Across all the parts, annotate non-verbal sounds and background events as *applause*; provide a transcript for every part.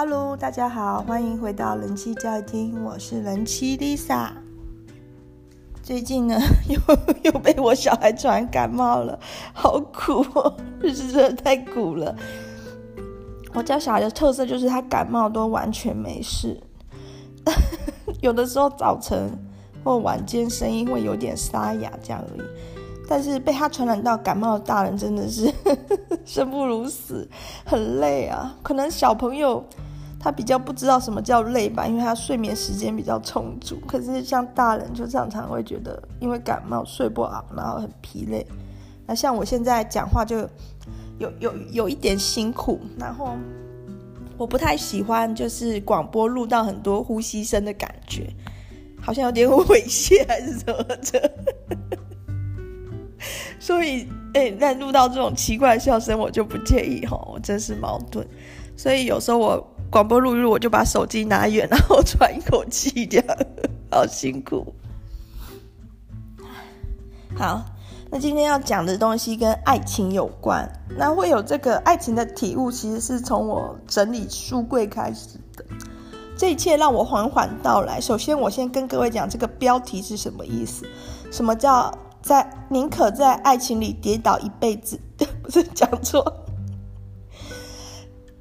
Hello，大家好，欢迎回到人气教育厅，我是人妻 Lisa。最近呢，*laughs* 又 *laughs* 又被我小孩传感冒了，好苦哦，日 *laughs* 子真的太苦了。我家小孩的特色就是他感冒都完全没事，有的时候早晨或晚间声音会有点沙哑这样而已。但是被他传染到感冒的大人真的是生不如死，很累啊。可能小朋友他比较不知道什么叫累吧，因为他睡眠时间比较充足。可是像大人就常常会觉得，因为感冒睡不好，然后很疲累。那像我现在讲话就有有有一点辛苦，然后我不太喜欢就是广播录到很多呼吸声的感觉，好像有点猥亵还是什么的。*laughs* 所以，哎、欸，但录到这种奇怪笑声，我就不介意哈，我真是矛盾。所以有时候我广播录一录，我就把手机拿远，然后喘一口气，这样好辛苦。好，那今天要讲的东西跟爱情有关，那会有这个爱情的体悟，其实是从我整理书柜开始的。这一切让我缓缓道来。首先，我先跟各位讲这个标题是什么意思？什么叫？在宁可在爱情里跌倒一辈子，*laughs* 不是讲错。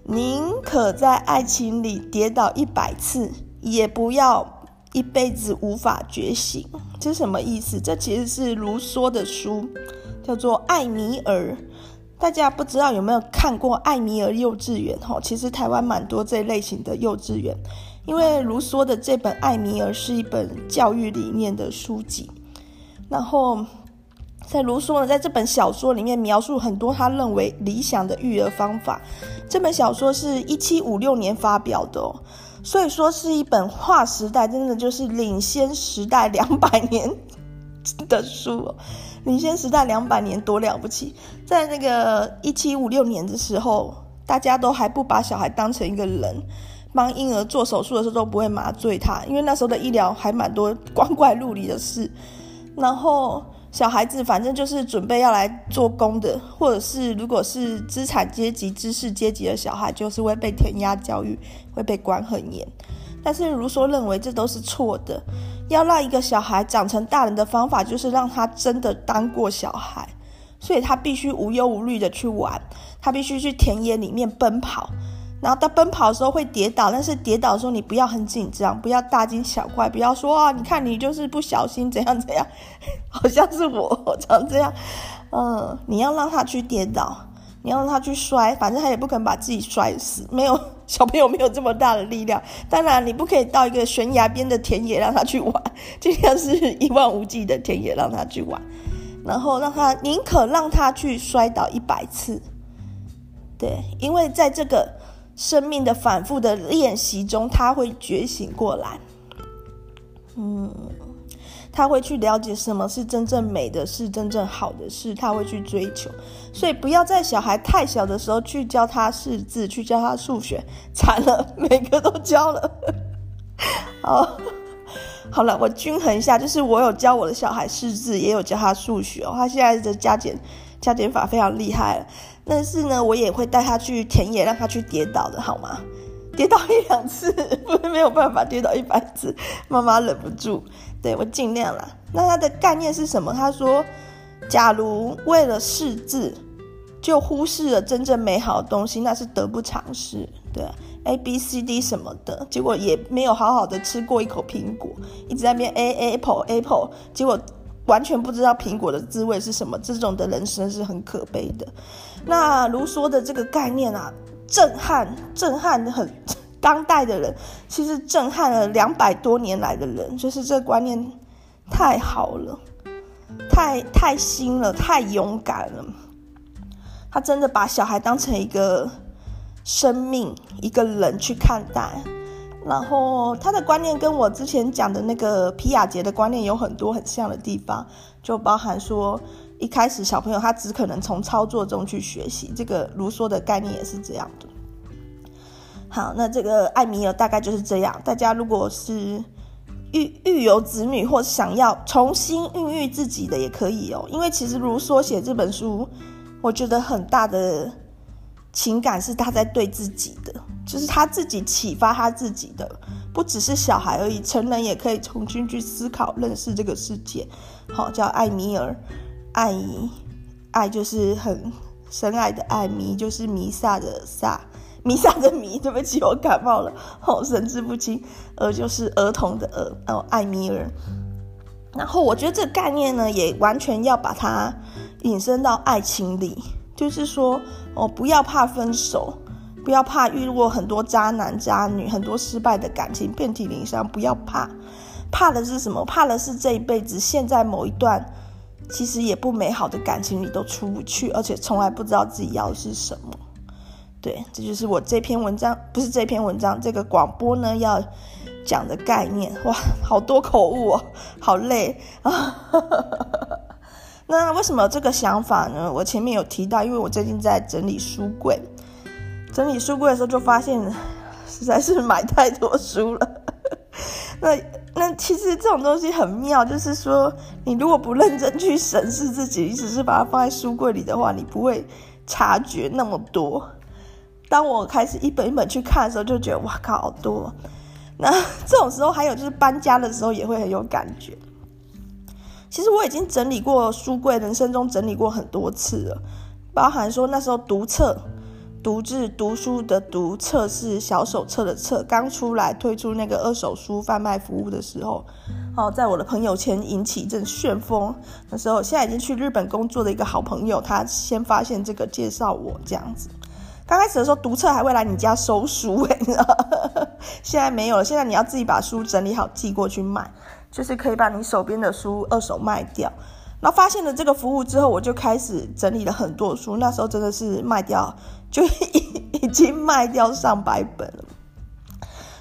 宁可在爱情里跌倒一百次，也不要一辈子无法觉醒。这是什么意思？这其实是卢梭的书，叫做《艾米尔》。大家不知道有没有看过艾米尔幼稚园？哈，其实台湾蛮多这类型的幼稚园，因为卢梭的这本《艾米尔》是一本教育理念的书籍。然后，在卢梭呢，在这本小说里面描述很多他认为理想的育儿方法。这本小说是一七五六年发表的，所以说是一本划时代，真的就是领先时代两百年的书哦。领先时代两百年多了不起！在那个一七五六年的时候，大家都还不把小孩当成一个人，帮婴儿做手术的时候都不会麻醉他，因为那时候的医疗还蛮多 *laughs* 光怪陆离的事。然后小孩子反正就是准备要来做工的，或者是如果是资产阶级、知识阶级的小孩，就是会被填鸭教育，会被管很严。但是卢梭认为这都是错的，要让一个小孩长成大人的方法，就是让他真的当过小孩，所以他必须无忧无虑的去玩，他必须去田野里面奔跑。然后他奔跑的时候会跌倒，但是跌倒的时候你不要很紧张，不要大惊小怪，不要说啊，你看你就是不小心怎样怎样，*laughs* 好像是我，我常这样。嗯，你要让他去跌倒，你要让他去摔，反正他也不可能把自己摔死。没有小朋友没有这么大的力量。当然，你不可以到一个悬崖边的田野让他去玩，尽量是一望无际的田野让他去玩，然后让他宁可让他去摔倒一百次。对，因为在这个。生命的反复的练习中，他会觉醒过来。嗯，他会去了解什么是真正美的是真正好的事，他会去追求。所以不要在小孩太小的时候去教他识字，去教他数学，惨了，每个都教了。好，*laughs* 好了，我均衡一下，就是我有教我的小孩识字，也有教他数学哦。他现在的加减加减法非常厉害了。但是呢，我也会带他去田野，让他去跌倒的，好吗？跌倒一两次，*laughs* 不是没有办法跌倒一百次，妈妈忍不住。对，我尽量啦。那他的概念是什么？他说，假如为了识字，就忽视了真正美好的东西，那是得不偿失。对，A B C D 什么的，结果也没有好好的吃过一口苹果，一直在那边 A Apple Apple，结果。完全不知道苹果的滋味是什么，这种的人生是很可悲的。那卢梭的这个概念啊，震撼，震撼很 *laughs* 当代的人，其实震撼了两百多年来的人，就是这观念太好了，太太新了，太勇敢了。他真的把小孩当成一个生命，一个人去看待。然后他的观念跟我之前讲的那个皮亚杰的观念有很多很像的地方，就包含说一开始小朋友他只可能从操作中去学习，这个卢梭的概念也是这样的。好，那这个艾米尔大概就是这样。大家如果是育育有子女或想要重新孕育自己的也可以哦，因为其实卢梭写这本书，我觉得很大的。情感是他在对自己的，就是他自己启发他自己的，不只是小孩而已，成人也可以重新去思考、认识这个世界。好，叫艾米尔，爱，爱就是很深爱的爱，弥就是弥撒的撒，弥撒的弥，*laughs* 对不起，我感冒了，好，神志不清。儿就是儿童的儿，哦，艾米尔。然后我觉得这个概念呢，也完全要把它引申到爱情里，就是说，哦，不要怕分手，不要怕遇过很多渣男渣女，很多失败的感情，遍体鳞伤，不要怕，怕的是什么？怕的是这一辈子陷在某一段其实也不美好的感情里都出不去，而且从来不知道自己要的是什么。对，这就是我这篇文章，不是这篇文章，这个广播呢要。讲的概念哇，好多口误哦，好累啊！*laughs* 那为什么这个想法呢？我前面有提到，因为我最近在整理书柜，整理书柜的时候就发现，实在是买太多书了。*laughs* 那那其实这种东西很妙，就是说你如果不认真去审视自己，你只是把它放在书柜里的话，你不会察觉那么多。当我开始一本一本去看的时候，就觉得哇靠，好多。那 *laughs* 这种时候，还有就是搬家的时候也会很有感觉。其实我已经整理过书柜，人生中整理过很多次了，包含说那时候读册，读字读书的读册是小手册的册，刚出来推出那个二手书贩卖服务的时候，哦，在我的朋友圈引起一阵旋风。那时候现在已经去日本工作的一个好朋友，他先发现这个，介绍我这样子。刚开始的时候，读册还会来你家收书，哎，你知道？现在没有了。现在你要自己把书整理好，寄过去卖，就是可以把你手边的书二手卖掉。然后发现了这个服务之后，我就开始整理了很多书。那时候真的是卖掉，就已 *laughs* 已经卖掉上百本了。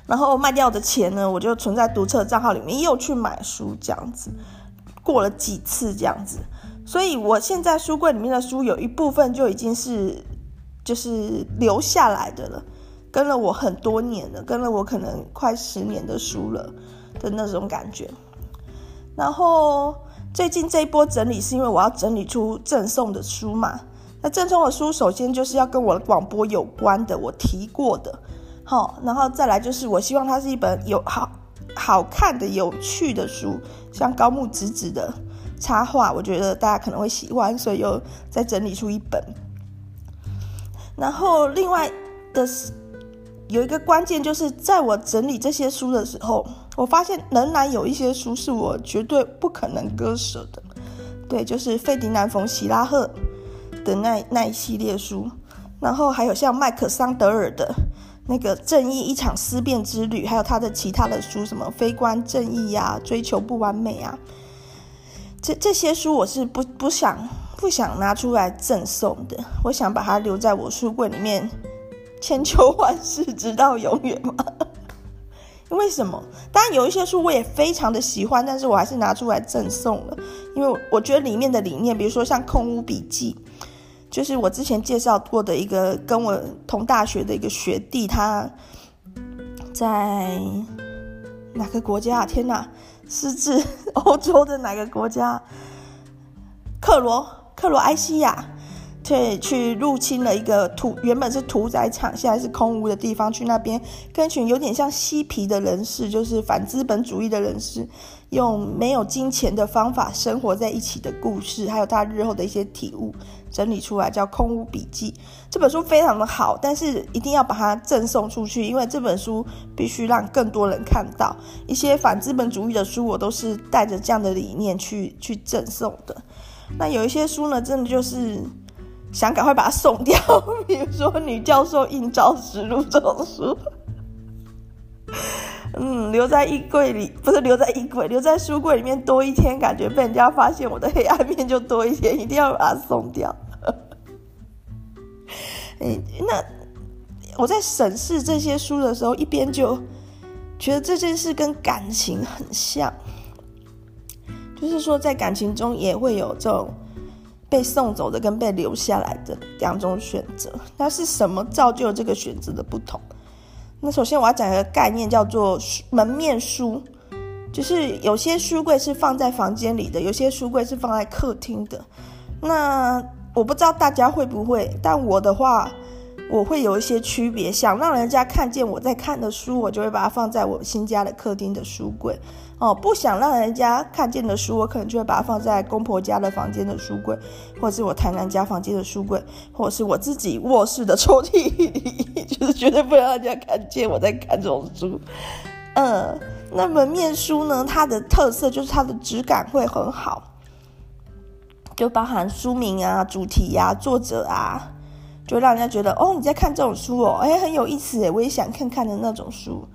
然后卖掉的钱呢，我就存在读册账号里面，又去买书，这样子过了几次这样子。所以我现在书柜里面的书有一部分就已经是。就是留下来的了，跟了我很多年了，跟了我可能快十年的书了的那种感觉。然后最近这一波整理是因为我要整理出赠送的书嘛。那赠送的书首先就是要跟我的广播有关的，我提过的，好，然后再来就是我希望它是一本有好好看的、有趣的书，像高木直子的插画，我觉得大家可能会喜欢，所以又再整理出一本。然后，另外的是有一个关键，就是在我整理这些书的时候，我发现仍然有一些书是我绝对不可能割舍的。对，就是费迪南·冯·希拉赫的那那一系列书，然后还有像麦克桑德尔的那个《正义：一场思辨之旅》，还有他的其他的书，什么《非观正义》呀，《追求不完美》啊，这这些书我是不不想。不想拿出来赠送的，我想把它留在我书柜里面，千秋万世，直到永远嘛。*laughs* 因为什么？当然有一些书我也非常的喜欢，但是我还是拿出来赠送了，因为我觉得里面的理念，比如说像《空屋笔记》，就是我之前介绍过的一个跟我同大学的一个学弟，他在哪个国家？天哪，是指 *laughs* 欧洲的哪个国家？克罗。克罗埃西亚，对，去入侵了一个屠，原本是屠宰场，现在是空屋的地方，去那边跟一群有点像嬉皮的人士，就是反资本主义的人士，用没有金钱的方法生活在一起的故事，还有他日后的一些体悟，整理出来叫《空屋笔记》。这本书非常的好，但是一定要把它赠送出去，因为这本书必须让更多人看到。一些反资本主义的书，我都是带着这样的理念去去赠送的。那有一些书呢，真的就是想赶快把它送掉，*laughs* 比如说《女教授应招实录》这种书，*laughs* 嗯，留在衣柜里，不是留在衣柜，留在书柜里面多一天，感觉被人家发现我的黑暗面就多一天，一定要把它送掉。*laughs* 哎，那我在审视这些书的时候，一边就觉得这件事跟感情很像。就是说，在感情中也会有这种被送走的跟被留下来的两种选择。那是什么造就这个选择的不同？那首先我要讲一个概念，叫做门面书。就是有些书柜是放在房间里的，有些书柜是放在客厅的。那我不知道大家会不会，但我的话，我会有一些区别。想让人家看见我在看的书，我就会把它放在我新家的客厅的书柜。哦，不想让人家看见的书，我可能就会把它放在公婆家的房间的书柜，或者是我台南家房间的书柜，或者是我自己卧室的抽屉里，*laughs* 就是绝对不让人家看见我在看这种书。*laughs* 嗯，那门面书呢，它的特色就是它的质感会很好，就包含书名啊、主题啊、作者啊，就让人家觉得哦，你在看这种书哦，哎，很有意思诶，我也想看看的那种书。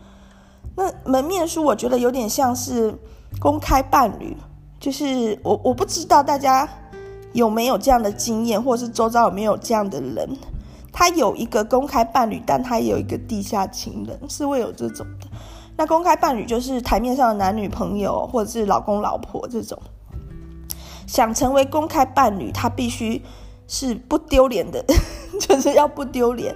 那门面书，我觉得有点像是公开伴侣，就是我我不知道大家有没有这样的经验，或者是周遭有没有这样的人，他有一个公开伴侣，但他也有一个地下情人，是会有这种的。那公开伴侣就是台面上的男女朋友，或者是老公老婆这种。想成为公开伴侣，他必须是不丢脸的，*laughs* 就是要不丢脸。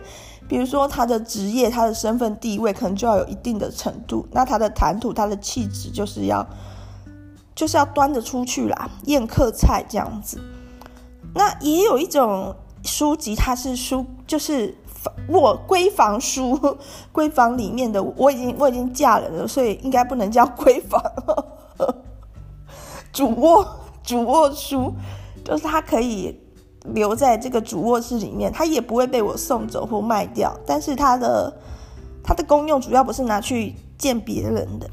比如说他的职业、他的身份地位，可能就要有一定的程度。那他的谈吐、他的气质，就是要就是要端得出去啦，宴客菜这样子。那也有一种书籍，它是书，就是卧闺房书，*laughs* 闺房里面的。我已经我已经嫁人了，所以应该不能叫闺房。*laughs* 主卧主卧书，就是它可以。留在这个主卧室里面，它也不会被我送走或卖掉。但是它的它的功用主要不是拿去见别人的，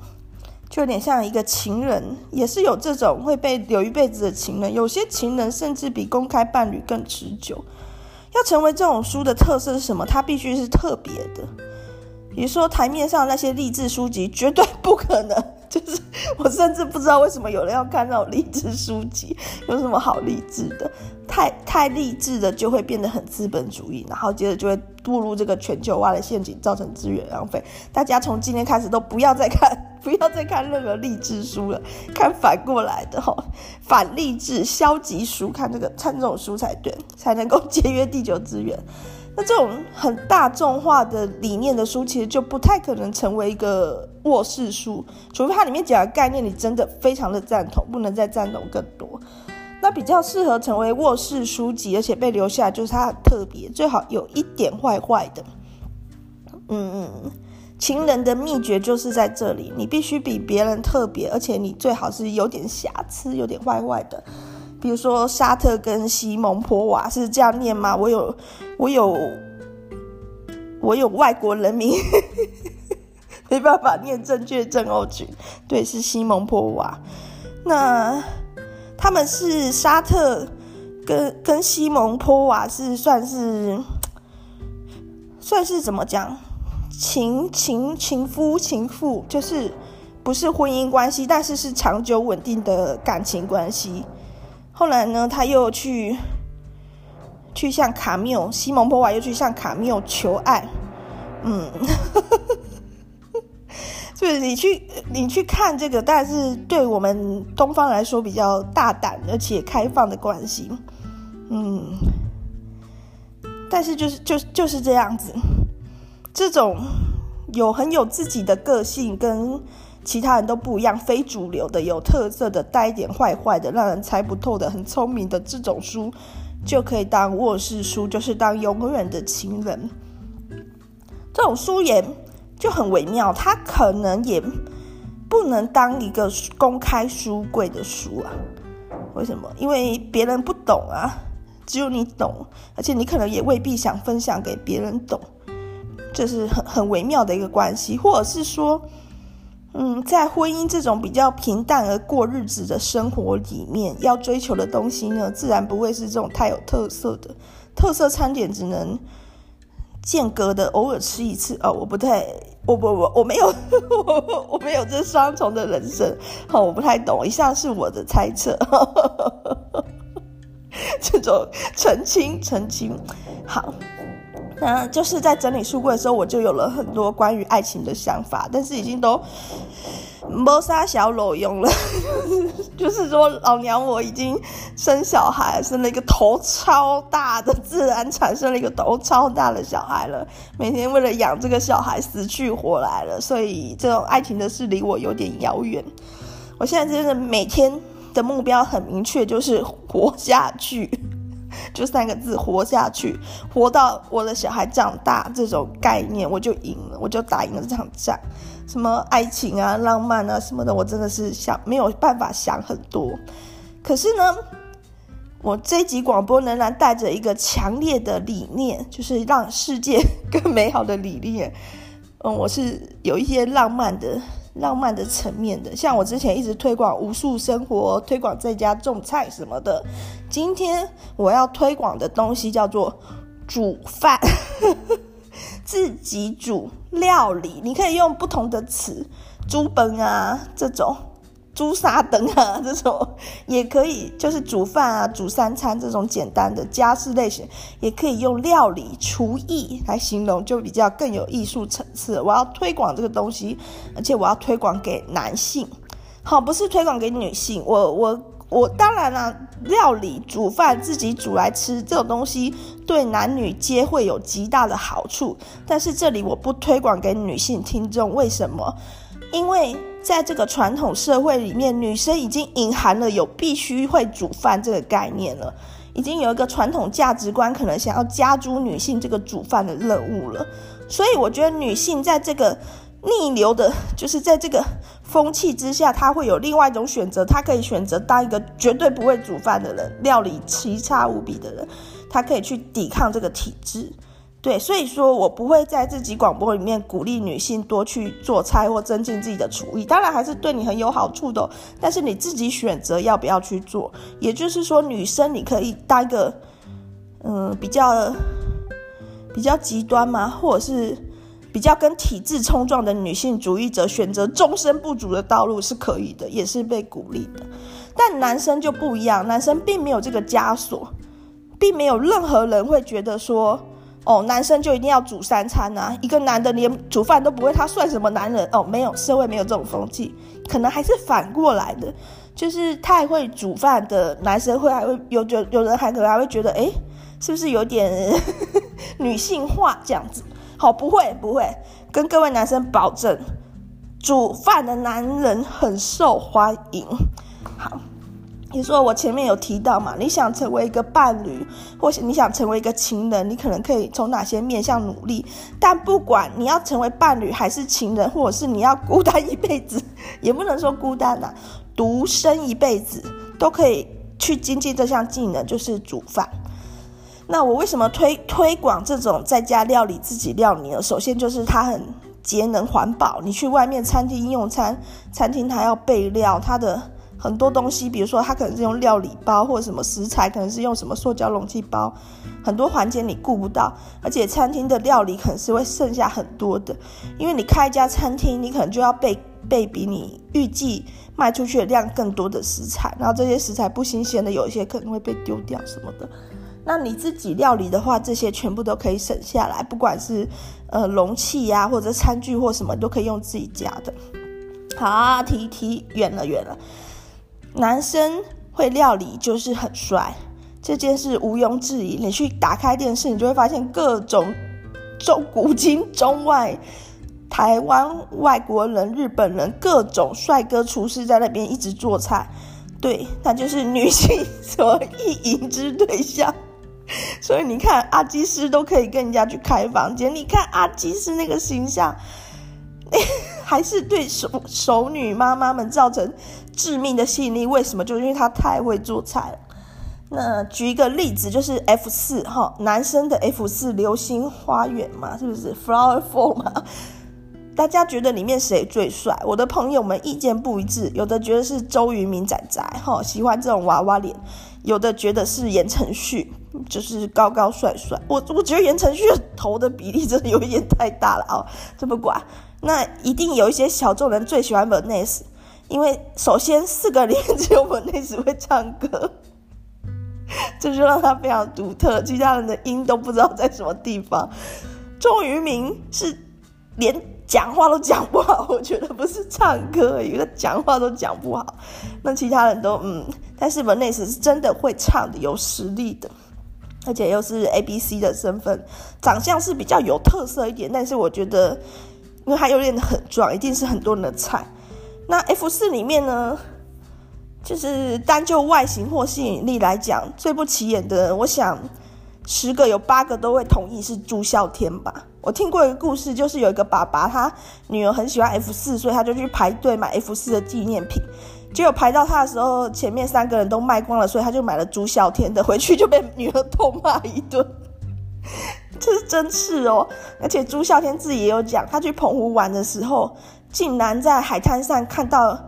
就有点像一个情人，也是有这种会被留一辈子的情人。有些情人甚至比公开伴侣更持久。要成为这种书的特色是什么？它必须是特别的。比如说台面上那些励志书籍，绝对不可能。就是我甚至不知道为什么有人要看那种励志书籍，有什么好励志的？太太励志的就会变得很资本主义，然后接着就会步入这个全球化的陷阱，造成资源浪费。大家从今天开始都不要再看，*laughs* 不要再看任何励志书了，看反过来的哈，反励志、消极书，看这个看这种书才对，才能够节约地球资源。那这种很大众化的理念的书，其实就不太可能成为一个卧室书，除非它里面讲的概念你真的非常的赞同，不能再赞同更多。那比较适合成为卧室书籍，而且被留下，就是它很特别，最好有一点坏坏的。嗯嗯，情人的秘诀就是在这里，你必须比别人特别，而且你最好是有点瑕疵，有点坏坏的。比如说沙特跟西蒙波娃是这样念吗？我有，我有，我有外国人名，*laughs* 没办法念正确症候群。对，是西蒙波娃。那他们是沙特跟跟西蒙波娃是算是算是怎么讲？情情情夫情妇，就是不是婚姻关系，但是是长久稳定的感情关系。后来呢，他又去去向卡缪，西蒙波娃又去向卡缪求爱，嗯，所 *laughs* 以你去你去看这个，但是对我们东方来说比较大胆而且开放的关系，嗯，但是就是就就是这样子，这种有很有自己的个性跟。其他人都不一样，非主流的、有特色的、带一点坏坏的、让人猜不透的、很聪明的这种书，就可以当卧室书，就是当永远的情人。这种书也就很微妙，它可能也不能当一个公开书柜的书啊。为什么？因为别人不懂啊，只有你懂，而且你可能也未必想分享给别人懂，这是很很微妙的一个关系，或者是说。嗯，在婚姻这种比较平淡而过日子的生活里面，要追求的东西呢，自然不会是这种太有特色的。特色餐点只能间隔的偶尔吃一次哦。我不太，我不我我没有 *laughs* 我我没有这双重的人生，好、哦，我不太懂。以上是我的猜测，*laughs* 这种澄清澄清，好。那就是在整理书柜的时候，我就有了很多关于爱情的想法，但是已经都谋杀小裸用了。*laughs* 就是说，老娘我已经生小孩，生了一个头超大的，自然产生了一个头超大的小孩了。每天为了养这个小孩死去活来了，所以这种爱情的事离我有点遥远。我现在真的每天的目标很明确，就是活下去。就三个字：活下去，活到我的小孩长大。这种概念，我就赢了，我就打赢了这场仗。什么爱情啊、浪漫啊什么的，我真的是想没有办法想很多。可是呢，我这集广播仍然带着一个强烈的理念，就是让世界 *laughs* 更美好的理念。嗯，我是有一些浪漫的、浪漫的层面的。像我之前一直推广无数生活，推广在家种菜什么的。今天我要推广的东西叫做煮饭，*laughs* 自己煮料理。你可以用不同的词，煮本啊这种。朱砂灯啊，这种也可以，就是煮饭啊，煮三餐这种简单的家事类型，也可以用料理厨艺来形容，就比较更有艺术层次。我要推广这个东西，而且我要推广给男性，好，不是推广给女性。我我我当然啦，料理煮饭自己煮来吃这种东西，对男女皆会有极大的好处。但是这里我不推广给女性听众，为什么？因为在这个传统社会里面，女生已经隐含了有必须会煮饭这个概念了，已经有一个传统价值观，可能想要加诸女性这个煮饭的任务了。所以我觉得女性在这个逆流的，就是在这个风气之下，她会有另外一种选择，她可以选择当一个绝对不会煮饭的人，料理奇差无比的人，她可以去抵抗这个体制。对，所以说我不会在自己广播里面鼓励女性多去做菜或增进自己的厨艺，当然还是对你很有好处的。但是你自己选择要不要去做，也就是说，女生你可以当一个，嗯，比较比较极端嘛，或者是比较跟体制冲撞的女性主义者，选择终身不煮的道路是可以的，也是被鼓励的。但男生就不一样，男生并没有这个枷锁，并没有任何人会觉得说。哦，男生就一定要煮三餐啊？一个男的连煮饭都不会，他算什么男人？哦，没有，社会没有这种风气，可能还是反过来的，就是太会煮饭的男生会还会有有，有人还可能还会觉得，哎，是不是有点 *laughs* 女性化这样子？好，不会不会，跟各位男生保证，煮饭的男人很受欢迎。好。你说我前面有提到嘛？你想成为一个伴侣，或是你想成为一个情人，你可能可以从哪些面向努力？但不管你要成为伴侣还是情人，或者是你要孤单一辈子，也不能说孤单呐，独身一辈子都可以去精进这项技能，就是煮饭。那我为什么推推广这种在家料理自己料理呢？首先就是它很节能环保。你去外面餐厅用餐，餐厅它要备料，它的。很多东西，比如说它可能是用料理包，或者什么食材，可能是用什么塑胶容器包，很多环节你顾不到，而且餐厅的料理可能是会剩下很多的，因为你开一家餐厅，你可能就要备备比你预计卖出去的量更多的食材，然后这些食材不新鲜的，有一些可能会被丢掉什么的。那你自己料理的话，这些全部都可以省下来，不管是呃容器呀、啊，或者餐具或什么，都可以用自己家的。好，提提远了远了。男生会料理就是很帅，这件事毋庸置疑。你去打开电视，你就会发现各种中古今中外、台湾外国人、日本人各种帅哥厨师在那边一直做菜，对，那就是女性所意淫之对象。*laughs* 所以你看，阿基师都可以跟人家去开房间。你看阿基师那个形象。还是对熟熟女妈妈们造成致命的吸引力，为什么？就是因为她太会做菜了。那举一个例子，就是 F 四哈，男生的 F 四流星花园嘛，是不是 Flower Four 嘛？大家觉得里面谁最帅？我的朋友们意见不一致，有的觉得是周渝民仔仔哈，喜欢这种娃娃脸；有的觉得是言承旭，就是高高帅帅。我我觉得言承旭头的比例真的有一点太大了啊，这不管。那一定有一些小众人最喜欢 Vanessa，因为首先四个里面只有 Vanessa 会唱歌，*laughs* 这就让他非常独特，其他人的音都不知道在什么地方。周渝民是连讲话都讲不好，*laughs* 我觉得不是唱歌，一个讲话都讲不好。那其他人都嗯，但是 Vanessa 是真的会唱的，有实力的，而且又是 ABC 的身份，长相是比较有特色一点，但是我觉得。因为他又练得很壮，一定是很多人的菜。那 F 四里面呢，就是单就外形或吸引力来讲，最不起眼的，我想十个有八个都会同意是朱孝天吧。我听过一个故事，就是有一个爸爸，他女儿很喜欢 F 四，所以他就去排队买 F 四的纪念品。结果排到他的时候，前面三个人都卖光了，所以他就买了朱孝天的，回去就被女儿痛骂一顿。这是真事哦，而且朱孝天自己也有讲，他去澎湖玩的时候，竟然在海滩上看到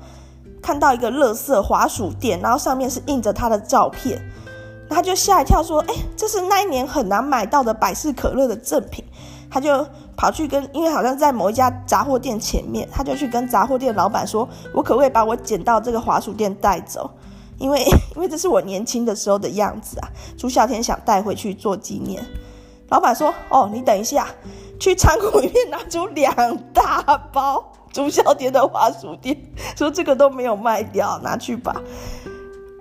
看到一个垃圾滑鼠垫，然后上面是印着他的照片，他就吓一跳，说：“哎，这是那一年很难买到的百事可乐的赠品。”他就跑去跟，因为好像在某一家杂货店前面，他就去跟杂货店老板说：“我可不可以把我捡到这个滑鼠垫带走？因为因为这是我年轻的时候的样子啊。”朱孝天想带回去做纪念。老板说：“哦，你等一下，去仓库里面拿出两大包朱孝天的滑鼠垫，说这个都没有卖掉，拿去吧。”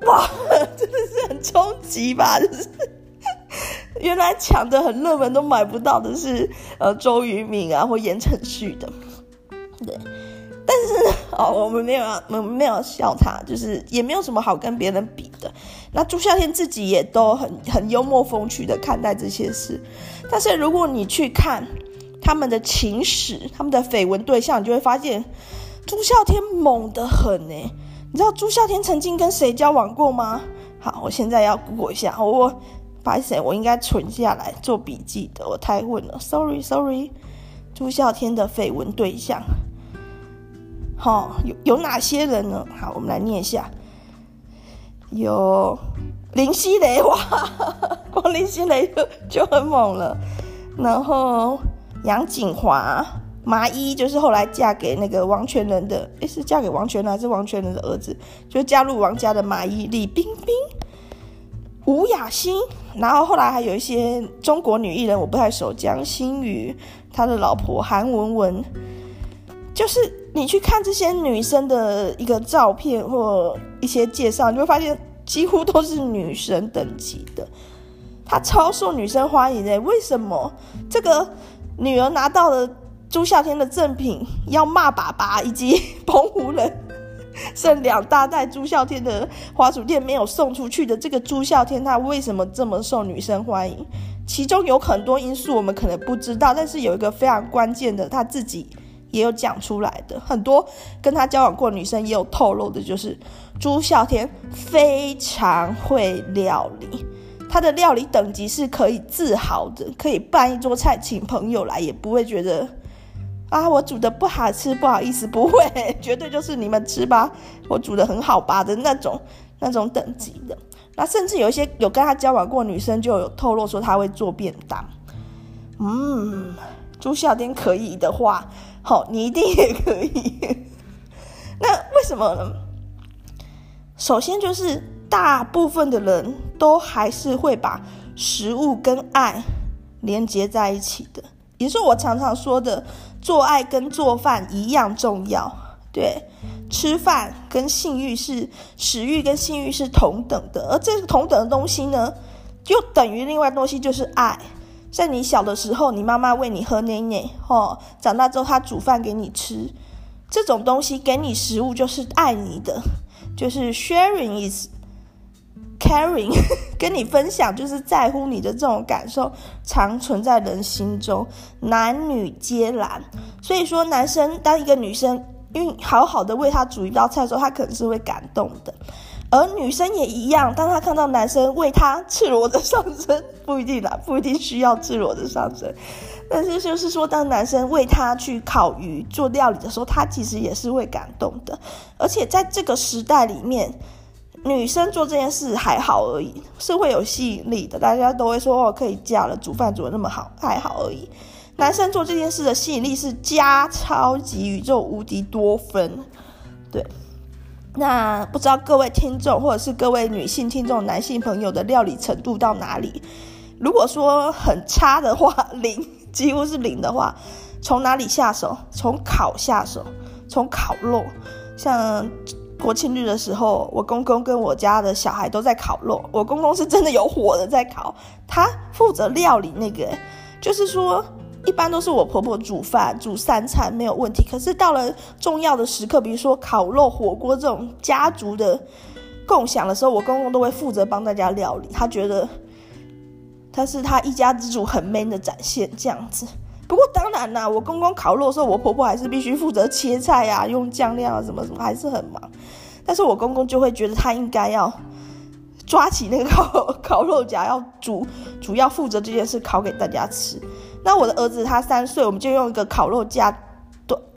哇，*laughs* 真的是很冲击吧？*laughs* 就是。原来抢的很热门都买不到的是呃周渝民啊或言承旭的，对，但是哦我们没有要我们没有笑他，就是也没有什么好跟别人比的。那朱孝天自己也都很很幽默风趣的看待这些事，但是如果你去看他们的情史，他们的绯闻对象，你就会发现朱孝天猛得很呢。你知道朱孝天曾经跟谁交往过吗？好，我现在要 Google 一下，我。白谁？我应该存下来做笔记的。我太混了，sorry sorry。朱孝天的绯闻对象，好、有有哪些人呢？好，我们来念一下。有林熙蕾，哇，*laughs* 光林熙蕾就就很猛了。然后杨谨华、麻衣，就是后来嫁给那个王全仁的，诶，是嫁给王全仁还是王全仁的儿子？就加入王家的麻衣，李冰冰。吴雅欣，然后后来还有一些中国女艺人，我不太熟，江心瑜，他的老婆韩文文，就是你去看这些女生的一个照片或一些介绍，你会发现几乎都是女神等级的，她超受女生欢迎的。为什么这个女儿拿到了朱孝天的赠品，要骂爸爸以及澎湖人？剩两大袋朱孝天的花鼠店没有送出去的这个朱孝天，他为什么这么受女生欢迎？其中有很多因素我们可能不知道，但是有一个非常关键的，他自己也有讲出来的。很多跟他交往过女生也有透露的，就是朱孝天非常会料理，他的料理等级是可以自豪的，可以办一桌菜请朋友来，也不会觉得。啊，我煮的不好吃，不好意思，不会，*laughs* 绝对就是你们吃吧，我煮的很好吧的那种那种等级的。那甚至有一些有跟他交往过女生就有透露说他会做便当。嗯，朱孝天可以的话，好，你一定也可以。*laughs* 那为什么呢？首先就是大部分的人都还是会把食物跟爱连接在一起的。也是我常常说的，做爱跟做饭一样重要。对，吃饭跟性欲是食欲跟性欲是同等的，而这个同等的东西呢，就等于另外东西就是爱。在你小的时候，你妈妈喂你喝奶奶，哦，长大之后她煮饭给你吃，这种东西给你食物就是爱你的，就是 sharing is。Caring *laughs* 跟你分享，就是在乎你的这种感受，常存在人心中，男女皆然。所以说，男生当一个女生，因为好好的为他煮一道菜的时候，他可能是会感动的；而女生也一样，当她看到男生为她赤裸的上身，不一定啦，不一定需要赤裸的上身，但是就是说，当男生为他去烤鱼、做料理的时候，他其实也是会感动的。而且在这个时代里面。女生做这件事还好而已，是会有吸引力的。大家都会说哦，可以嫁了，煮饭煮得那么好，还好而已。男生做这件事的吸引力是加超级宇宙无敌多分。对，那不知道各位听众或者是各位女性听众、男性朋友的料理程度到哪里？如果说很差的话，零，几乎是零的话，从哪里下手？从烤下手，从烤肉，像。国庆日的时候，我公公跟我家的小孩都在烤肉。我公公是真的有火的在烤，他负责料理那个，就是说一般都是我婆婆煮饭煮三餐没有问题。可是到了重要的时刻，比如说烤肉、火锅这种家族的共享的时候，我公公都会负责帮大家料理，他觉得他是他一家之主很 man 的展现这样子。不过当然啦，我公公烤肉的时候，我婆婆还是必须负责切菜啊，用酱料啊，什么什么，还是很忙。但是我公公就会觉得他应该要抓起那个烤 *laughs* 烤肉夹，要主主要负责这件事，烤给大家吃。那我的儿子他三岁，我们就用一个烤肉架，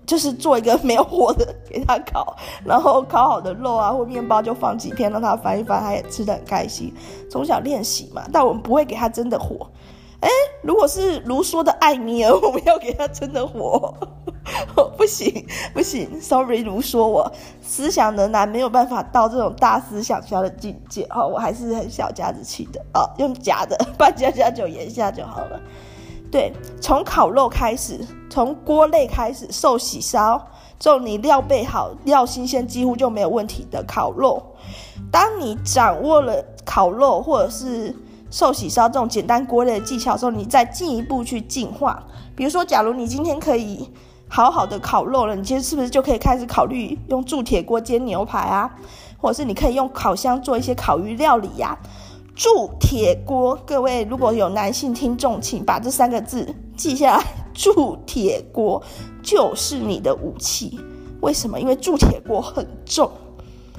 就是做一个没有火的给他烤，然后烤好的肉啊或面包就放几片让他翻一翻，他也吃得很开心。从小练习嘛，但我们不会给他真的火。哎，如果是卢说的艾米尔，我们要给他真的火，*laughs* 不行不行，sorry，卢说我思想仍然没有办法到这种大思想家的境界，好，我还是很小家子气的，啊，用假的，*laughs* 半家家酒盐下就好了。对，从烤肉开始，从锅类开始，寿喜烧这种你料备好、料新鲜，几乎就没有问题的烤肉。当你掌握了烤肉或者是寿喜烧这种简单锅类的技巧之后，你再进一步去进化。比如说，假如你今天可以好好的烤肉了，你其实是不是就可以开始考虑用铸铁锅煎牛排啊？或者是你可以用烤箱做一些烤鱼料理呀？铸铁锅，各位如果有男性听众，请把这三个字记下来。铸铁锅就是你的武器。为什么？因为铸铁锅很重，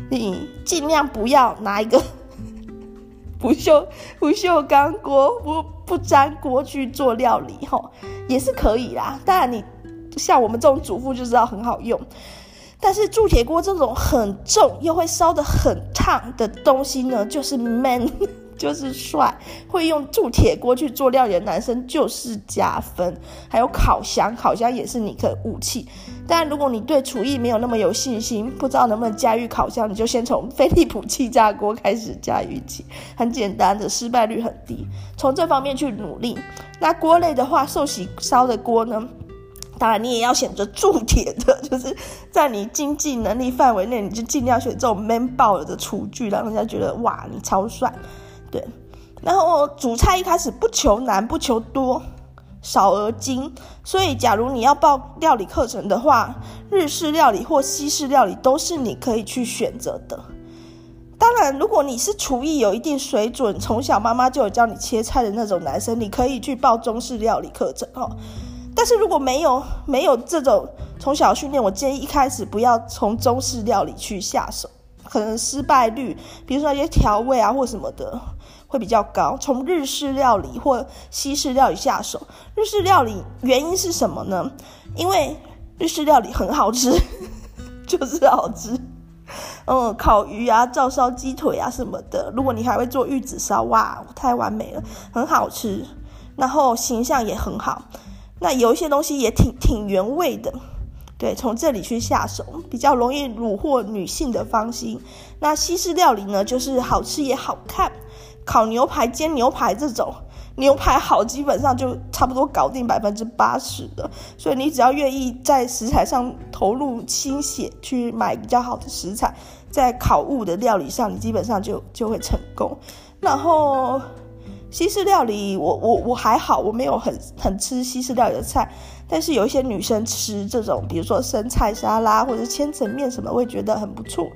你尽量不要拿一个 *laughs* 不锈不锈钢锅、不不粘锅去做料理，吼，也是可以啦。当然，你像我们这种主妇就知道很好用。但是铸铁锅这种很重又会烧得很烫的东西呢，就是 man。就是帅，会用铸铁锅去做料理的男生就是加分。还有烤箱，烤箱也是你的武器。但如果你对厨艺没有那么有信心，不知道能不能驾驭烤箱，你就先从飞利浦气炸锅开始驾驭起，很简单的，失败率很低。从这方面去努力。那锅类的话，寿喜烧的锅呢？当然你也要选择铸铁的，就是在你经济能力范围内，你就尽量选这种 man 爆了的厨具，让人家觉得哇，你超帅。对，然后主菜一开始不求难，不求多，少而精。所以，假如你要报料理课程的话，日式料理或西式料理都是你可以去选择的。当然，如果你是厨艺有一定水准，从小妈妈就有教你切菜的那种男生，你可以去报中式料理课程哦。但是如果没有没有这种从小训练，我建议一开始不要从中式料理去下手，可能失败率，比如说一些调味啊或什么的。会比较高，从日式料理或西式料理下手。日式料理原因是什么呢？因为日式料理很好吃，*laughs* 就是好吃。嗯，烤鱼啊、照烧鸡腿啊什么的。如果你还会做玉子烧，哇，太完美了，很好吃。然后形象也很好。那有一些东西也挺挺原味的。对，从这里去下手，比较容易虏获女性的芳心。那西式料理呢，就是好吃也好看。烤牛排、煎牛排这种牛排好，基本上就差不多搞定百分之八十的。所以你只要愿意在食材上投入心血，去买比较好的食材，在烤物的料理上，你基本上就就会成功。然后西式料理我，我我还好，我没有很很吃西式料理的菜，但是有一些女生吃这种，比如说生菜沙拉或者千层面什么，会觉得很不错。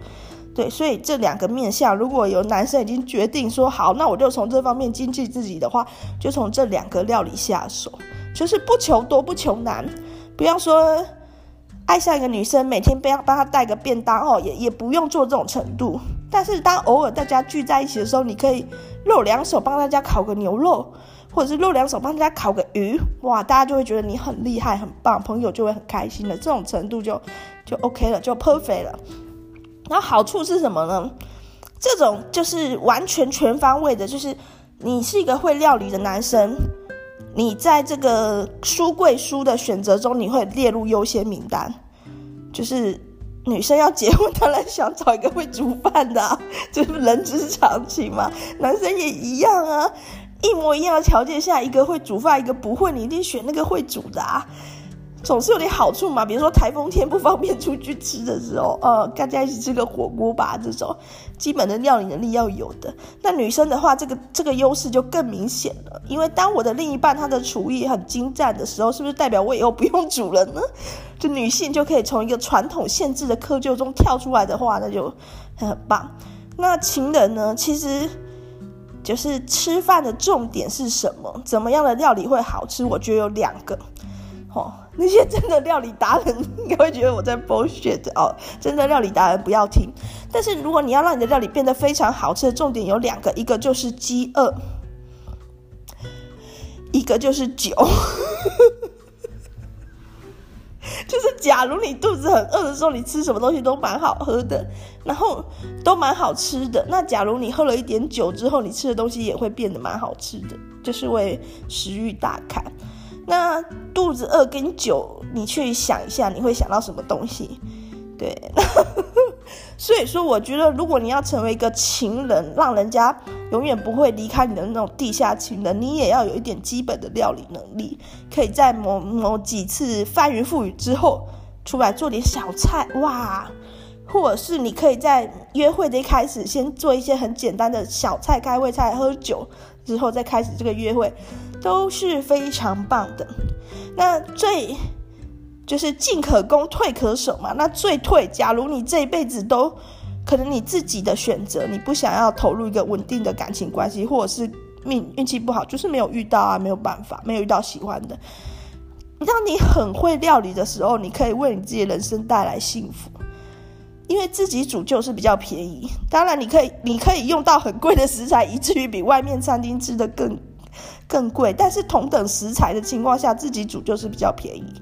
对，所以这两个面相，如果有男生已经决定说好，那我就从这方面经济自己的话，就从这两个料理下手，就是不求多，不求难，不要说爱上一个女生，每天不要帮她带个便当哦，也也不用做这种程度。但是当偶尔大家聚在一起的时候，你可以露两手帮大家烤个牛肉，或者是露两手帮大家烤个鱼，哇，大家就会觉得你很厉害、很棒，朋友就会很开心的，这种程度就就 OK 了，就 perfect 了。然后好处是什么呢？这种就是完全全方位的，就是你是一个会料理的男生，你在这个书柜书的选择中，你会列入优先名单。就是女生要结婚，当然想找一个会煮饭的啊，*laughs* 就是人之常情嘛。男生也一样啊，一模一样的条件下，一个会煮饭，一个不会，你一定选那个会煮的啊。总是有点好处嘛，比如说台风天不方便出去吃的时候，呃，大家一起吃个火锅吧，这种基本的料理能力要有的。那女生的话，这个这个优势就更明显了，因为当我的另一半他的厨艺很精湛的时候，是不是代表我以后不用煮了呢？就女性就可以从一个传统限制的窠臼中跳出来的话，那就很棒。那情人呢？其实就是吃饭的重点是什么？怎么样的料理会好吃？我觉得有两个。哦，那些真的料理达人 *laughs* 应该会觉得我在剥削的哦。真的料理达人不要听。但是如果你要让你的料理变得非常好吃的重点有两个，一个就是饥饿，一个就是酒。*laughs* *laughs* 就是假如你肚子很饿的时候，你吃什么东西都蛮好喝的，然后都蛮好吃的。那假如你喝了一点酒之后，你吃的东西也会变得蛮好吃的，就是为食欲大开。那肚子饿跟酒，你去想一下，你会想到什么东西？对，*laughs* 所以说我觉得，如果你要成为一个情人，让人家永远不会离开你的那种地下情人，你也要有一点基本的料理能力，可以在某某几次翻云覆雨之后，出来做点小菜，哇！或者是你可以在约会的一开始，先做一些很简单的小菜，开胃菜，喝酒之后再开始这个约会。都是非常棒的。那最就是进可攻，退可守嘛。那最退，假如你这一辈子都可能你自己的选择，你不想要投入一个稳定的感情关系，或者是命运气不好，就是没有遇到啊，没有办法，没有遇到喜欢的。当你很会料理的时候，你可以为你自己的人生带来幸福，因为自己煮就是比较便宜。当然，你可以你可以用到很贵的食材，以至于比外面餐厅吃的更。更贵，但是同等食材的情况下，自己煮就是比较便宜。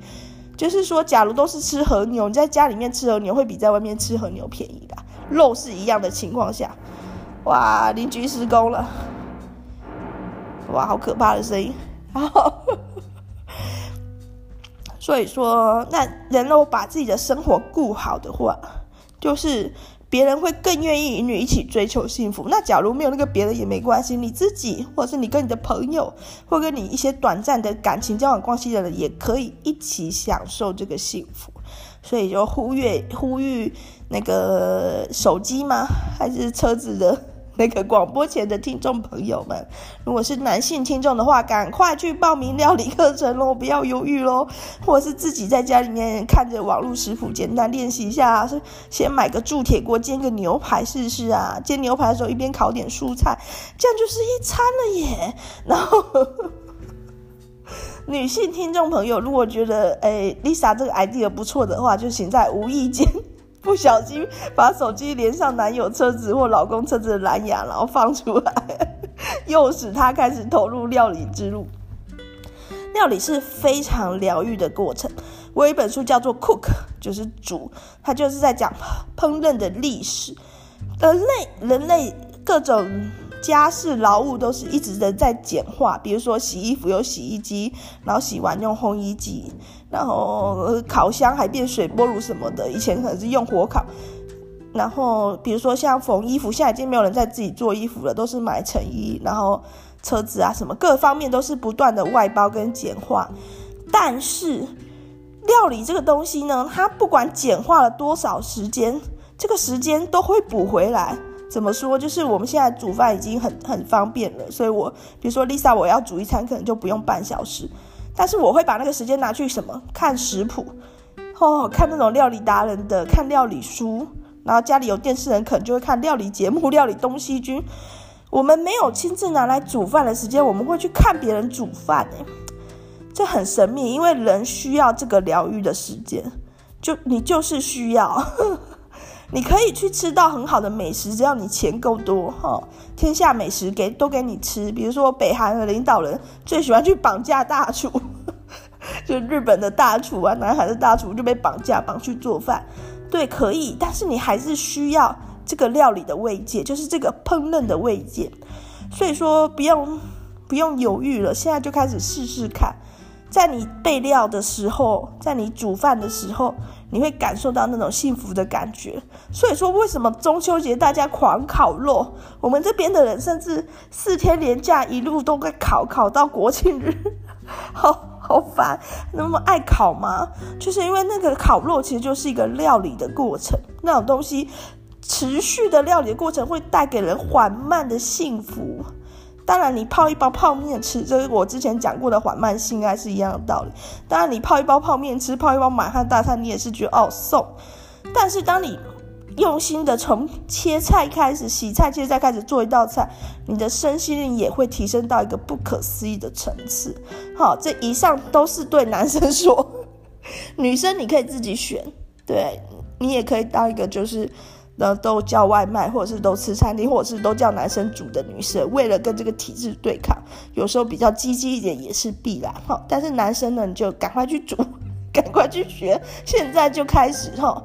就是说，假如都是吃和牛，你在家里面吃和牛会比在外面吃和牛便宜的，肉是一样的情况下。哇，邻居施工了，哇，好可怕的声音。然后所以说，那人若把自己的生活顾好的话，就是。别人会更愿意与你一起追求幸福。那假如没有那个别人也没关系，你自己或者是你跟你的朋友，或跟你一些短暂的感情交往关系的人，也可以一起享受这个幸福。所以就呼吁呼吁那个手机吗？还是车子的？那个广播前的听众朋友们，如果是男性听众的话，赶快去报名料理课程喽，不要犹豫喽。或者是自己在家里面看着网络食谱，简单练习一下，先买个铸铁锅煎个牛排试试啊。煎牛排的时候一边烤点蔬菜，这样就是一餐了耶。然后，女性听众朋友，如果觉得诶，Lisa 这个 idea 不错的话，就请在无意间。不小心把手机连上男友车子或老公车子的蓝牙，然后放出来，*laughs* 诱使他开始投入料理之路。料理是非常疗愈的过程。我有一本书叫做《Cook》，就是煮，它就是在讲烹饪的历史。人类，人类各种。家事劳务都是一直的在简化，比如说洗衣服有洗衣机，然后洗完用烘衣机，然后烤箱还变水波炉什么的，以前可能是用火烤。然后比如说像缝衣服，现在已经没有人在自己做衣服了，都是买成衣。然后车子啊什么各方面都是不断的外包跟简化。但是料理这个东西呢，它不管简化了多少时间，这个时间都会补回来。怎么说？就是我们现在煮饭已经很很方便了，所以我比如说 Lisa，我要煮一餐可能就不用半小时，但是我会把那个时间拿去什么？看食谱，哦，看那种料理达人的，看料理书，然后家里有电视人可能就会看料理节目，料理东西君。我们没有亲自拿来煮饭的时间，我们会去看别人煮饭，哎，这很神秘，因为人需要这个疗愈的时间，就你就是需要。你可以去吃到很好的美食，只要你钱够多哈。天下美食给都给你吃，比如说北韩的领导人最喜欢去绑架大厨，*laughs* 就日本的大厨啊，南韩的大厨就被绑架绑去做饭。对，可以，但是你还是需要这个料理的慰藉，就是这个烹饪的慰藉。所以说不用不用犹豫了，现在就开始试试看，在你备料的时候，在你煮饭的时候。你会感受到那种幸福的感觉，所以说为什么中秋节大家狂烤肉？我们这边的人甚至四天连假一路都在烤，烤到国庆日，*laughs* 好好烦，那么爱烤吗？就是因为那个烤肉其实就是一个料理的过程，那种东西持续的料理的过程会带给人缓慢的幸福。当然，你泡一包泡面吃，这是我之前讲过的缓慢性爱是一样的道理。当然，你泡一包泡面吃，泡一包满汉大餐，你也是觉得哦送。但是，当你用心的从切菜开始，洗菜切菜开始做一道菜，你的身心灵也会提升到一个不可思议的层次。好，这以上都是对男生说，*laughs* 女生你可以自己选，对，你也可以当一个就是。然后都叫外卖，或者是都吃餐厅，或者是都叫男生煮的女生，为了跟这个体制对抗，有时候比较积极一点也是必然哈。但是男生呢，你就赶快去煮，赶快去学，现在就开始哈。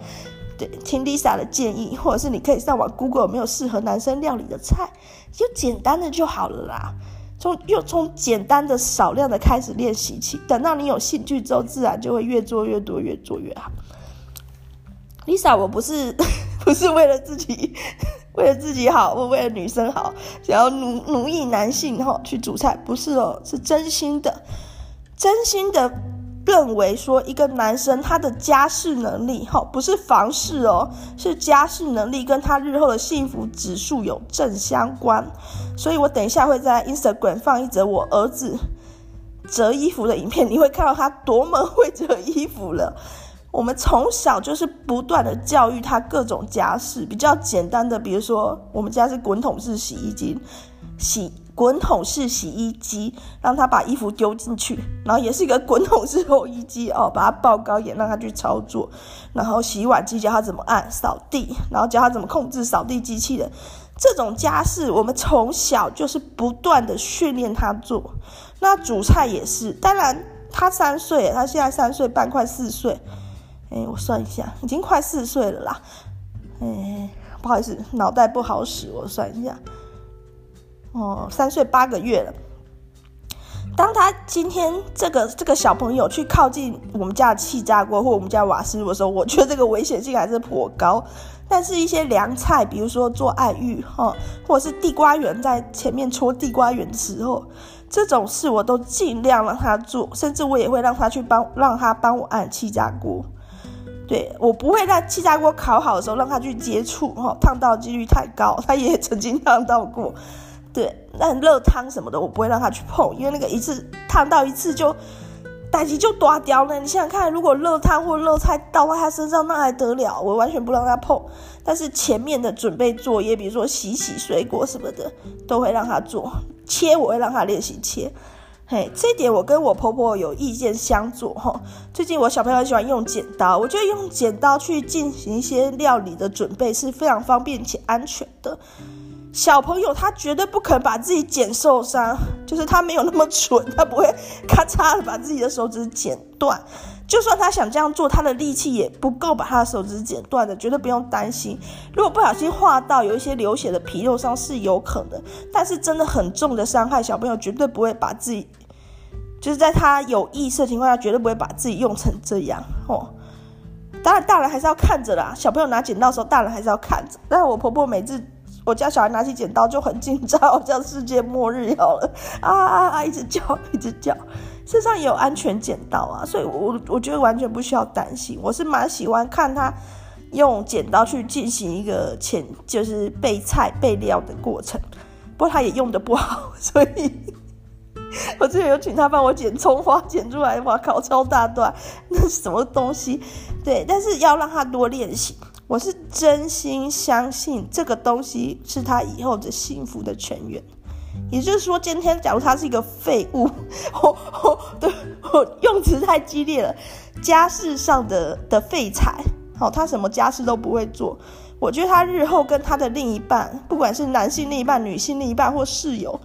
对，听 Lisa 的建议，或者是你可以上网 Google 有没有适合男生料理的菜，就简单的就好了啦。从又从简单的少量的开始练习起，等到你有兴趣之后，自然就会越做越多，越做越好。Lisa，我不是。*laughs* 不是为了自己，*laughs* 为了自己好，或为了女生好，想要奴奴役男性哈去煮菜，不是哦，是真心的，真心的认为说一个男生他的家事能力哈，不是房事哦，是家事能力跟他日后的幸福指数有正相关，所以我等一下会在 Instagram 放一则我儿子折衣服的影片，你会看到他多么会折衣服了。我们从小就是不断的教育他各种家事，比较简单的，比如说我们家是滚筒式洗衣机，洗滚筒式洗衣机，让他把衣服丢进去，然后也是一个滚筒式烘衣机哦，把它抱高一点让他去操作，然后洗碗机教他怎么按扫地，然后教他怎么控制扫地机器人，这种家事我们从小就是不断的训练他做。那煮菜也是，当然他三岁，他现在三岁半，快四岁。哎，我算一下，已经快四岁了啦。哎，不好意思，脑袋不好使，我算一下。哦，三岁八个月了。当他今天这个这个小朋友去靠近我们家的气炸锅或我们家瓦斯炉的时候，我觉得这个危险性还是颇高。但是，一些凉菜，比如说做爱玉哈，或者是地瓜圆，在前面戳地瓜圆的时候，这种事我都尽量让他做，甚至我也会让他去帮，让他帮我按气炸锅。对，我不会在气炸锅烤好的时候让他去接触，哈，烫到几率太高。*laughs* 他也曾经烫到过，对，那热汤什么的我不会让他去碰，因为那个一次烫到一次就，代志就大条了。你想想看，如果热汤或热菜倒到他身上，那还得了？我完全不让他碰。但是前面的准备作业，比如说洗洗水果什么的，都会让他做。切我会让他练习切。嘿，这点我跟我婆婆有意见相左哈。最近我小朋友很喜欢用剪刀，我觉得用剪刀去进行一些料理的准备是非常方便且安全的。小朋友他绝对不可能把自己剪受伤，就是他没有那么蠢，他不会咔嚓的把自己的手指剪断。就算他想这样做，他的力气也不够把他的手指剪断的，绝对不用担心。如果不小心划到有一些流血的皮肉伤是有可能，但是真的很重的伤害，小朋友绝对不会把自己，就是在他有意识的情况下，绝对不会把自己用成这样哦。当然，大人还是要看着啦。小朋友拿剪刀的时候，大人还是要看着。但是我婆婆每次我家小孩拿起剪刀就很紧张，像世界末日要了啊啊啊！一直叫，*laughs* 一直叫。身上也有安全剪刀啊，所以我我觉得完全不需要担心。我是蛮喜欢看他用剪刀去进行一个前，就是备菜备料的过程。不过他也用得不好，所以我之前有请他帮我剪葱花，剪出来哇靠，超大段，*laughs* 那是什么东西？对，但是要让他多练习。我是真心相信这个东西是他以后的幸福的泉源。也就是说，今天假如他是一个废物，我我对我用词太激烈了，家事上的的废材，好，他什么家事都不会做。我觉得他日后跟他的另一半，不管是男性另一半、女性另一半或室友，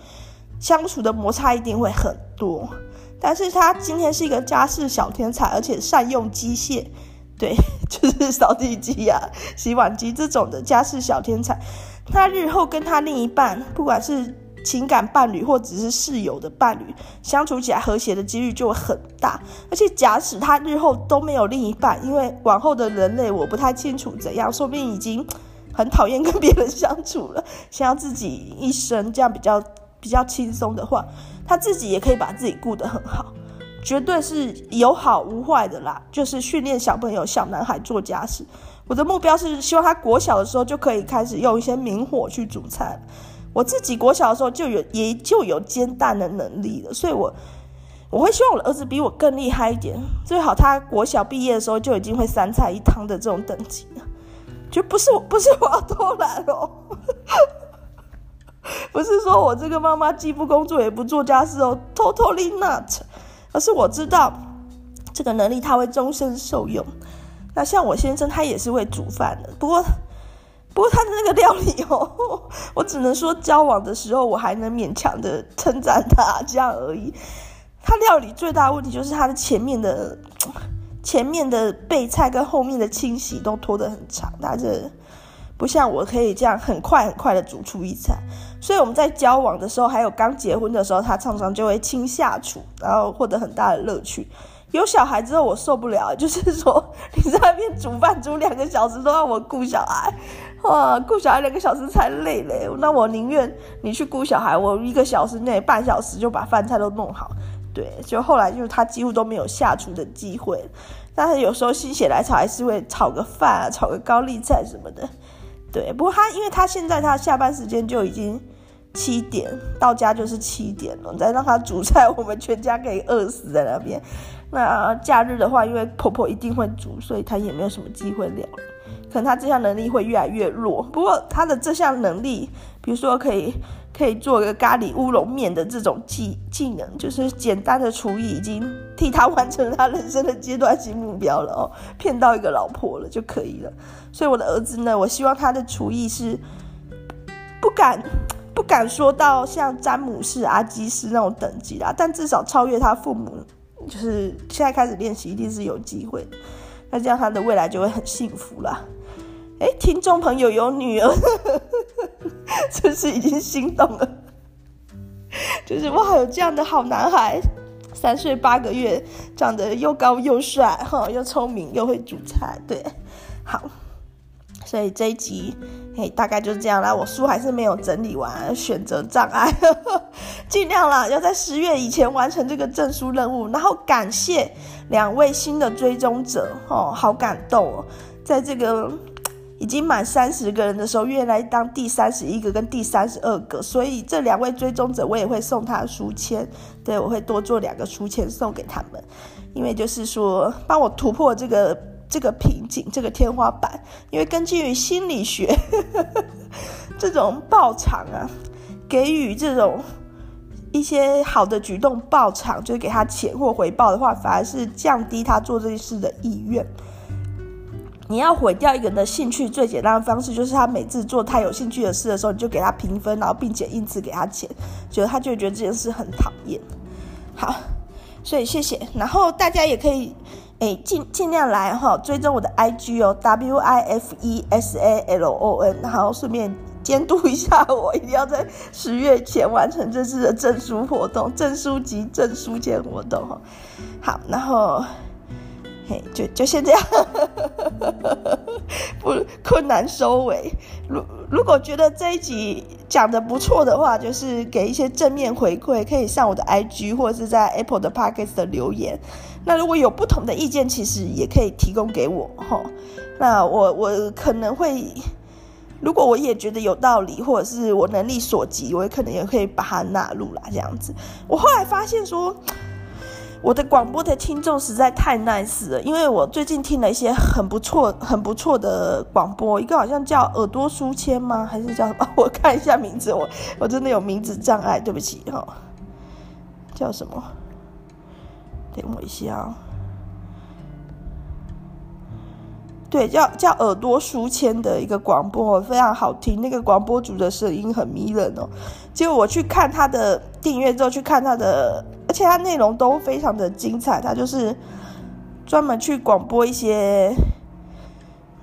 相处的摩擦一定会很多。但是他今天是一个家事小天才，而且善用机械，对，*laughs* 就是扫地机呀、洗碗机这种的家事小天才。他日后跟他另一半，不管是情感伴侣或者是室友的伴侣相处起来和谐的几率就会很大，而且假使他日后都没有另一半，因为往后的人类我不太清楚怎样，说不定已经很讨厌跟别人相处了，想要自己一生这样比较比较轻松的话，他自己也可以把自己顾得很好，绝对是有好无坏的啦。就是训练小朋友小男孩做家事，我的目标是希望他国小的时候就可以开始用一些明火去煮菜。我自己国小的时候就有，也就有煎蛋的能力了，所以我我会希望我的儿子比我更厉害一点，最好他国小毕业的时候就已经会三菜一汤的这种等级了。就不是不是我要偷懒哦，*laughs* 不是说我这个妈妈既不工作也不做家事哦，totally not，而是我知道这个能力他会终身受用。那像我先生他也是会煮饭的，不过不过他的那个料理哦，*laughs* 我只能说交往的时候我还能勉强的称赞他这样而已。他料理最大的问题就是他的前面的。前面的备菜跟后面的清洗都拖得很长，他这不像我可以这样很快很快的煮出一餐。所以我们在交往的时候，还有刚结婚的时候，他常常就会亲下厨，然后获得很大的乐趣。有小孩之后，我受不了，就是说你在那边煮饭煮两个小时都让我顾小孩，哇，顾小孩两个小时才累嘞。那我宁愿你去顾小孩，我一个小时内半小时就把饭菜都弄好。对，就后来就是他几乎都没有下厨的机会，但是有时候心血来潮还是会炒个饭啊，炒个高丽菜什么的。对，不过他因为他现在他下班时间就已经七点，到家就是七点了，再让他煮菜，我们全家可以饿死在那边。那假日的话，因为婆婆一定会煮，所以他也没有什么机会料理。可能他这项能力会越来越弱，不过他的这项能力，比如说可以。可以做个咖喱乌龙面的这种技技能，就是简单的厨艺已经替他完成了他人生的阶段性目标了哦，骗到一个老婆了就可以了。所以我的儿子呢，我希望他的厨艺是不敢不敢说到像詹姆士、阿基斯那种等级啦，但至少超越他父母，就是现在开始练习一定是有机会的。那这样他的未来就会很幸福啦。哎，听众朋友有女儿，*laughs* 真是已经心动了。就是哇，有这样的好男孩，三岁八个月，长得又高又帅，哈，又聪明又会煮菜，对，好。所以这一集，哎，大概就是这样啦。我书还是没有整理完，选择障碍，*laughs* 尽量啦，要在十月以前完成这个证书任务。然后感谢两位新的追踪者，哦，好感动哦，在这个。已经满三十个人的时候，愿意来当第三十一个跟第三十二个，所以这两位追踪者我也会送他书签，对，我会多做两个书签送给他们，因为就是说帮我突破这个这个瓶颈，这个天花板。因为根据心理学，呵呵这种爆场啊，给予这种一些好的举动爆场，就是给他钱或回报的话，反而是降低他做这件事的意愿。你要毁掉一个人的兴趣，最简单的方式就是他每次做他有兴趣的事的时候，你就给他评分，然后并且因此给他钱，觉得他就觉得这件事很讨厌。好，所以谢谢。然后大家也可以，诶，尽尽量来哈，追踪我的 IG 哦，W I F E S A L O N，然后顺便监督一下我，一定要在十月前完成这次的证书活动，证书及证书签活动哈。好，然后。就就先这样，*laughs* 不困难收尾。如如果觉得这一集讲得不错的话，就是给一些正面回馈，可以上我的 IG 或者是在 Apple 的 Podcast 的留言。那如果有不同的意见，其实也可以提供给我齁。那我我可能会，如果我也觉得有道理，或者是我能力所及，我可能也可以把它纳入啦。这样子，我后来发现说。我的广播的听众实在太 nice 了，因为我最近听了一些很不错、很不错的广播，一个好像叫耳朵书签吗？还是叫什么？*laughs* 我看一下名字，我我真的有名字障碍，对不起哈。叫什么？等我一下啊。对，叫叫耳朵书签的一个广播，非常好听。那个广播主的声音很迷人哦。结果我去看他的订阅之后，去看他的。而且它内容都非常的精彩，它就是专门去广播一些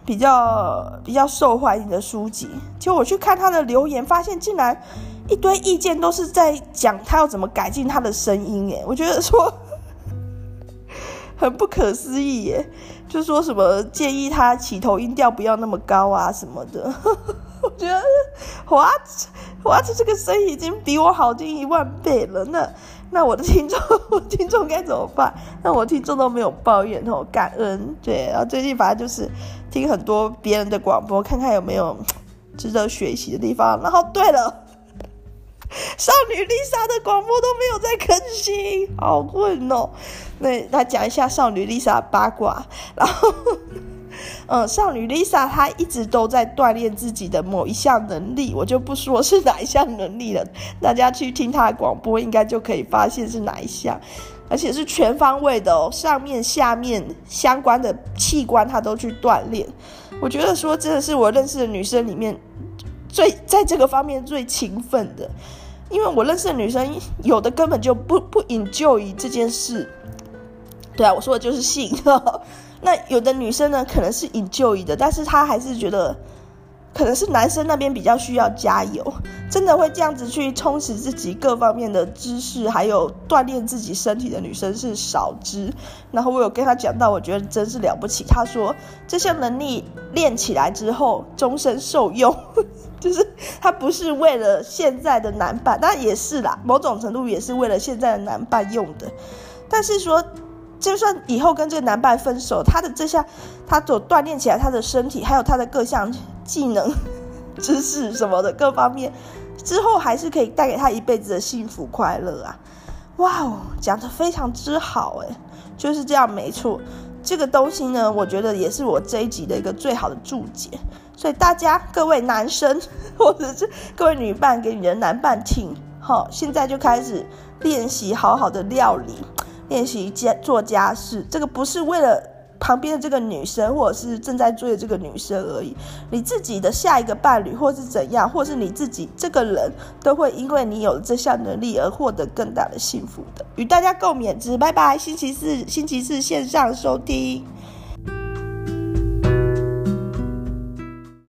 比较比较受欢迎的书籍。就我去看他的留言，发现竟然一堆意见都是在讲他要怎么改进他的声音，诶，我觉得说 *laughs* 很不可思议耶，就说什么建议他起头音调不要那么高啊什么的。*laughs* 我觉得 what what 这个声音已经比我好听一万倍了，那。那我的听众，*laughs* 我听众该怎么办？那我听众都没有抱怨哦，感恩。对，然后最近反正就是听很多别人的广播，看看有没有值得学习的地方。然后对了，少女丽莎的广播都没有在更新，好混哦。那来讲一下少女丽莎八卦，然后。呃，少女 Lisa 她一直都在锻炼自己的某一项能力，我就不说是哪一项能力了，大家去听她的广播应该就可以发现是哪一项，而且是全方位的哦，上面下面相关的器官她都去锻炼。我觉得说真的是我认识的女生里面最在这个方面最勤奋的，因为我认识的女生有的根本就不不引咎于这件事。对啊，我说的就是性。那有的女生呢，可能是 enjoy 的，但是她还是觉得，可能是男生那边比较需要加油，真的会这样子去充实自己各方面的知识，还有锻炼自己身体的女生是少之。然后我有跟她讲到，我觉得真是了不起。她说这项能力练起来之后，终身受用，*laughs* 就是她不是为了现在的男伴，当然也是啦，某种程度也是为了现在的男伴用的，但是说。就算以后跟这个男伴分手，他的这项，他所锻炼起来他的身体，还有他的各项技能、知识什么的各方面，之后还是可以带给他一辈子的幸福快乐啊！哇哦，讲的非常之好诶，就是这样没错。这个东西呢，我觉得也是我这一集的一个最好的注解。所以大家各位男生 *laughs* 或者是各位女伴给你的男伴听，好，现在就开始练习好好的料理。练习家做家事，这个不是为了旁边的这个女生，或者是正在追的这个女生而已。你自己的下一个伴侣，或是怎样，或是你自己这个人，都会因为你有这项能力而获得更大的幸福的。与大家共勉之，拜拜。星期四，星期四线上收听。